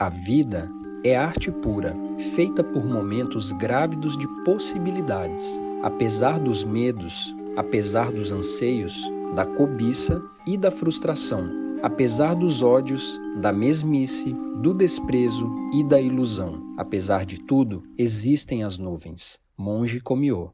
A vida é arte pura, feita por momentos grávidos de possibilidades. Apesar dos medos, apesar dos anseios, da cobiça e da frustração, apesar dos ódios, da mesmice, do desprezo e da ilusão. Apesar de tudo, existem as nuvens. Monge Komiô